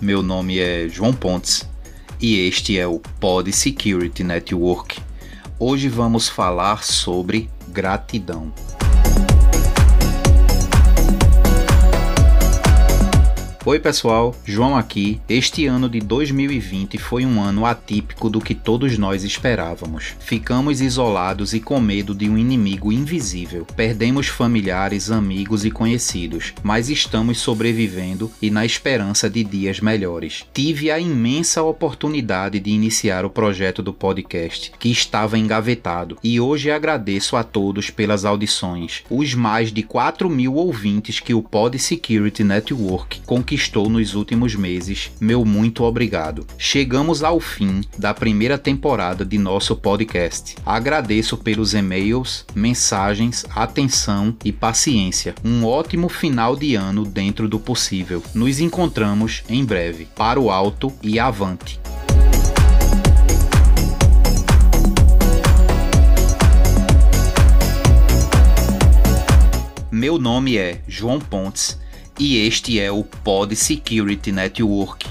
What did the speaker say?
Meu nome é João Pontes e este é o Pod Security Network. Hoje vamos falar sobre gratidão. Oi pessoal, João aqui. Este ano de 2020 foi um ano atípico do que todos nós esperávamos. Ficamos isolados e com medo de um inimigo invisível. Perdemos familiares, amigos e conhecidos, mas estamos sobrevivendo e na esperança de dias melhores. Tive a imensa oportunidade de iniciar o projeto do podcast, que estava engavetado, e hoje agradeço a todos pelas audições, os mais de 4 mil ouvintes que o Pod Security Network conquistou conquistou nos últimos meses, meu muito obrigado. Chegamos ao fim da primeira temporada de nosso podcast. Agradeço pelos e-mails, mensagens, atenção e paciência. Um ótimo final de ano dentro do possível. Nos encontramos em breve. Para o alto e avante. Meu nome é João Pontes e este é o Pod Security Network.